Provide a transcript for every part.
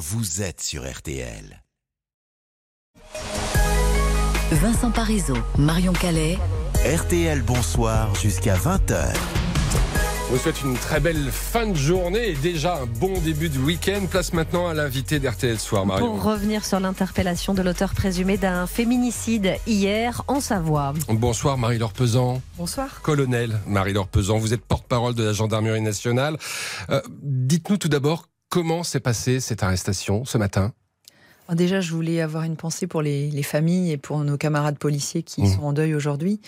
vous êtes sur RTL. Vincent Parisot, Marion Calais. RTL Bonsoir jusqu'à 20h. On vous souhaite une très belle fin de journée et déjà un bon début de week-end. Place maintenant à l'invité d'RTL Soir, Marion. Pour revenir sur l'interpellation de l'auteur présumé d'un féminicide hier en Savoie. Bonsoir Marie-Laure Pesant. Bonsoir. Colonel Marie-Laure Pesant, vous êtes porte-parole de la gendarmerie nationale. Euh, Dites-nous tout d'abord comment s'est passée cette arrestation ce matin? Déjà, je voulais avoir une pensée pour les, les familles et pour nos camarades policiers qui Mmh. sont en deuil aujourd'hui.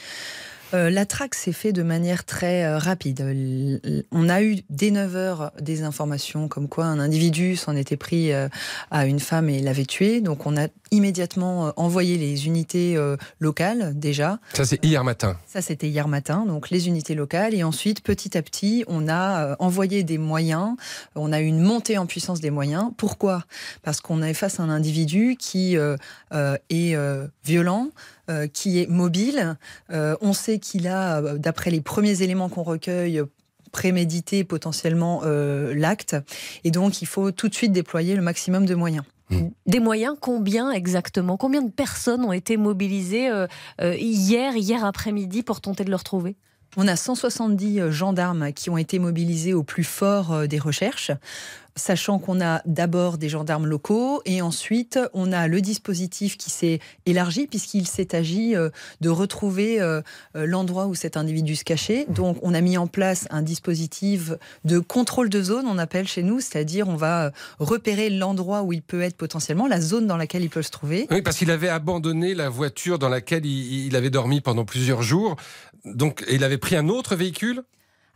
Euh, la traque s'est faite de manière très euh, rapide. L- l- On a eu dès 9 heures des informations comme quoi un individu s'en était pris euh, à une femme et l'avait tuée. Donc on a immédiatement euh, envoyé les unités euh, locales déjà. Ça, c'est hier matin. Ça, c'était hier matin, donc les unités locales. Et ensuite, petit à petit, on a euh, envoyé des moyens. On a eu une montée en puissance des moyens. Pourquoi? Parce qu'on est face à un individu qui euh, euh, est euh, violent, euh, qui est mobile. Euh, on sait qu'il a, euh, d'après les premiers éléments qu'on recueille, prémédité potentiellement euh, l'acte. Et donc, il faut tout de suite déployer le maximum de moyens. Des moyens, combien exactement? Combien de personnes ont été mobilisées hier, hier après-midi pour tenter de le retrouver? On a 170 gendarmes qui ont été mobilisés au plus fort des recherches, sachant qu'on a d'abord des gendarmes locaux et ensuite on a le dispositif qui s'est élargi puisqu'il s'est agi euh, de retrouver euh, euh, l'endroit où cet individu se cachait. Donc on a mis en place un dispositif de contrôle de zone, on appelle chez nous, c'est-à-dire on va repérer l'endroit où il peut être potentiellement, la zone dans laquelle il peut se trouver. Oui, parce qu'il avait abandonné la voiture dans laquelle il, avait dormi pendant plusieurs jours. Donc, il avait pris un autre véhicule?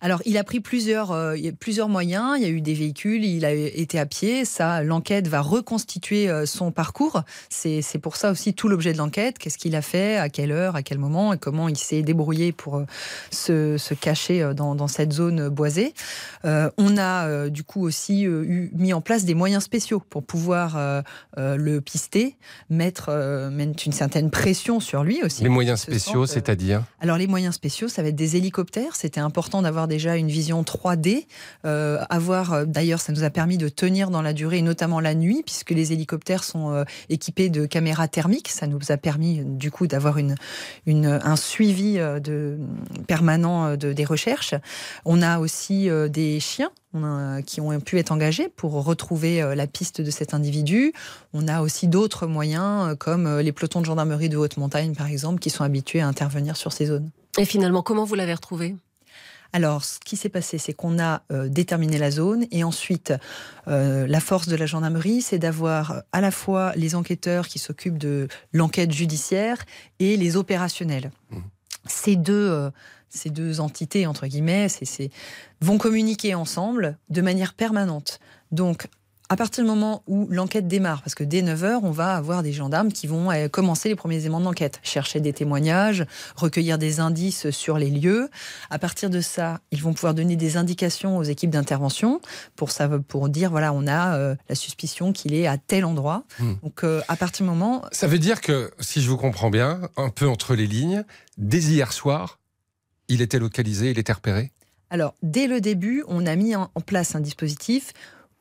Alors, il a pris plusieurs, euh, plusieurs moyens. Il y a eu des véhicules, il a été à pied. Ça, l'enquête va reconstituer euh, son parcours. C'est c'est pour ça aussi tout l'objet de l'enquête. Qu'est-ce qu'il a fait, à quelle heure, à quel moment, et comment il s'est débrouillé pour euh, se, se cacher dans, dans cette zone boisée. On a du coup aussi eu, mis en place des moyens spéciaux pour pouvoir le pister, mettre, mettre une certaine pression sur lui aussi. Les moyens spéciaux, c'est-à-dire? Alors les moyens spéciaux, ça va être des hélicoptères. C'était important d'avoir déjà une vision 3D. Euh, avoir, euh, d'ailleurs, ça nous a permis de tenir dans la durée, notamment la nuit, puisque les hélicoptères sont euh, équipés de caméras thermiques. Ça nous a permis, du coup, d'avoir un suivi euh, permanent euh, de, des recherches. On a aussi euh, des chiens qui ont pu être engagés pour retrouver euh, la piste de cet individu. On a aussi d'autres moyens, euh, comme euh, les pelotons de gendarmerie de haute montagne, par exemple, qui sont habitués à intervenir sur ces zones. Et finalement, comment vous l'avez retrouvé? Alors, ce qui s'est passé, c'est qu'on a euh, déterminé la zone et ensuite, euh, la force de la gendarmerie, c'est d'avoir à la fois les enquêteurs qui s'occupent de l'enquête judiciaire et les opérationnels. Ces deux, euh, ces deux entités, entre guillemets, vont communiquer ensemble de manière permanente. Donc, à partir du moment où l'enquête démarre, parce que dès 9h, on va avoir des gendarmes qui vont euh, commencer les premiers éléments de l'enquête, chercher des témoignages, recueillir des indices sur les lieux. À partir de ça, ils vont pouvoir donner des indications aux équipes d'intervention pour, ça, pour dire, voilà, on a euh, la suspicion qu'il est à tel endroit. Hmm. Donc, euh, à partir du moment... Ça veut dire que, si je vous comprends bien, un peu entre les lignes, dès hier soir, il était localisé, il était repéré? Alors, dès le début, on a mis en place un dispositif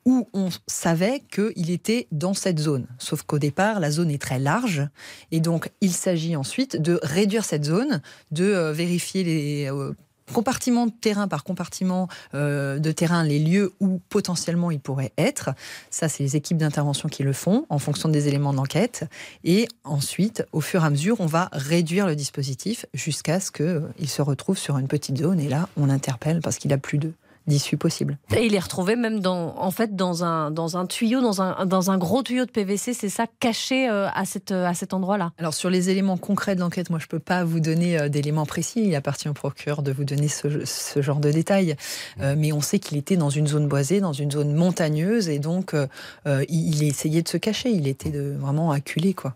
où on savait qu'il était dans cette zone. Sauf qu'au départ, la zone est très large. Et donc, il s'agit ensuite de réduire cette zone, de euh, vérifier les... euh, compartiment de terrain par compartiment euh, de terrain les lieux où potentiellement il pourrait être. Ça, c'est les équipes d'intervention qui le font en fonction des éléments d'enquête. Et ensuite, au fur et à mesure, on va réduire le dispositif jusqu'à ce qu'il se retrouve sur une petite zone. Et là, on l'interpelle parce qu'il a plus de d'issue possible. Et il est retrouvé même dans, en fait, dans un, dans un tuyau, dans un, dans un gros tuyau de PVC, c'est ça, caché euh, à, cette, à cet endroit-là. Alors sur les éléments concrets de l'enquête, moi je peux pas vous donner euh, d'éléments précis. Il appartient au procureur de vous donner ce, ce genre de détails. Euh, mais on sait qu'il était dans une zone boisée, dans une zone montagneuse, et donc euh, euh, il, il essayait de se cacher. Il était de, vraiment acculé, quoi.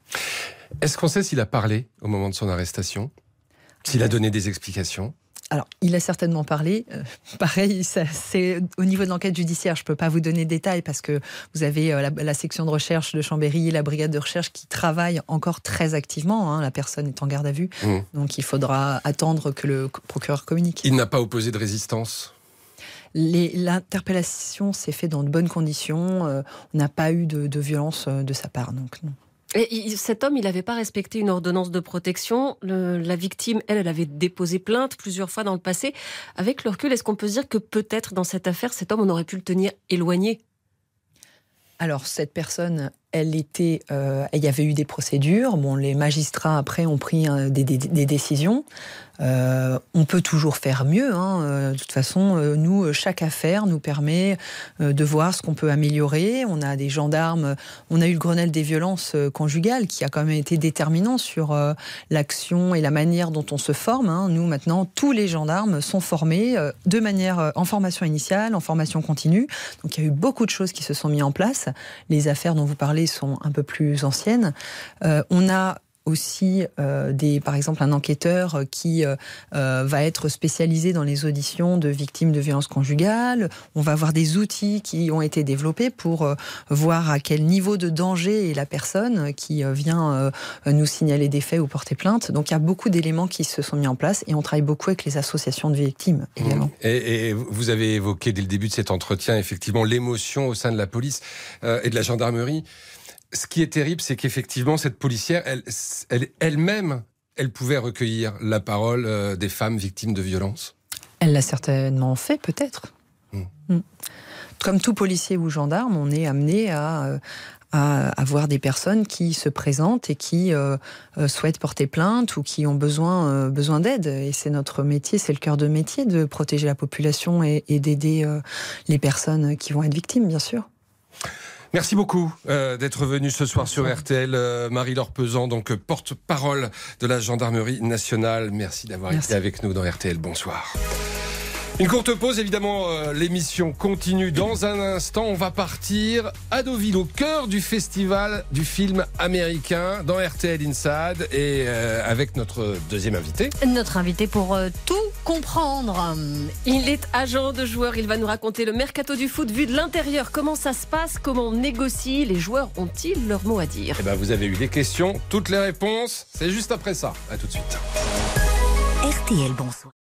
Est-ce qu'on sait s'il a parlé au moment de son arrestation? S'il a donné des explications? Alors, il a certainement parlé. Euh, pareil, c'est au niveau de l'enquête judiciaire, je peux pas vous donner de détails parce que vous avez euh, la, la section de recherche de Chambéry et la brigade de recherche qui travaillent encore très activement. hein. La personne est en garde à vue, Mmh. donc il faudra attendre que le procureur communique. Il n'a pas opposé de résistance? L'interpellation s'est faite dans de bonnes conditions. on n'a pas eu de, de violence de sa part. Donc, non. Et cet homme, il n'avait pas respecté une ordonnance de protection. la victime, elle, avait déposé plainte plusieurs fois dans le passé. Avec le recul, est-ce qu'on peut se dire que peut-être dans cette affaire, cet homme, on aurait pu le tenir éloigné? Alors cette personne, elle était, euh, il y avait eu des procédures. Bon, les magistrats après ont pris euh, des, décisions. Euh, on peut toujours faire mieux. Hein. Euh, de toute façon, euh, nous, chaque affaire nous permet de voir ce qu'on peut améliorer. On a des gendarmes. On a eu le Grenelle des violences conjugales qui a quand même été déterminant sur l'action et la manière dont on se forme. Hein. Nous, maintenant, tous les gendarmes sont formés de manière en formation initiale, en formation continue. Donc, il y a eu beaucoup de choses qui se sont mises en place. Les affaires dont vous parlez sont un peu plus anciennes. on a aussi euh, des, par exemple un enquêteur qui euh, euh, va être spécialisé dans les auditions de victimes de violences conjugales. On va avoir des outils qui ont été développés pour voir à quel niveau de danger est la personne qui vient nous signaler des faits ou porter plainte. Donc il y a beaucoup d'éléments qui se sont mis en place et on travaille beaucoup avec les associations de victimes également. Et, et vous avez évoqué dès le début de cet entretien effectivement l'émotion au sein de la police et de la gendarmerie ce qui est terrible, c'est qu'effectivement, cette policière, elle, elle-même, elle, pouvait recueillir la parole euh, des femmes victimes de violences. Elle l'a certainement fait, peut-être. Hmm. Hmm. Comme tout policier ou gendarme, on est amené à, euh, à avoir des personnes qui se présentent et qui euh, souhaitent porter plainte ou qui ont besoin, besoin d'aide. Et c'est notre métier, c'est le cœur de métier de protéger la population et d'aider les personnes qui vont être victimes, bien sûr. Merci beaucoup euh, d'être venu ce soir sur RTL, euh, Marie-Laure Pesant, donc euh, porte-parole de la gendarmerie nationale. Merci d'avoir été avec nous dans RTL. Bonsoir. Une courte pause, évidemment, euh, l'émission continue dans un instant. On va partir à Deauville, au cœur du festival du film américain, dans RTL Inside, et euh, avec notre deuxième invité. Notre invité pour euh, tout comprendre. Il est agent de joueur, il va nous raconter le mercato du foot vu de l'intérieur. Comment ça se passe, comment on négocie, les joueurs ont-ils leur mot à dire? Eh ben, vous avez eu des questions, toutes les réponses, c'est juste après ça. À tout de suite. RTL, bonsoir.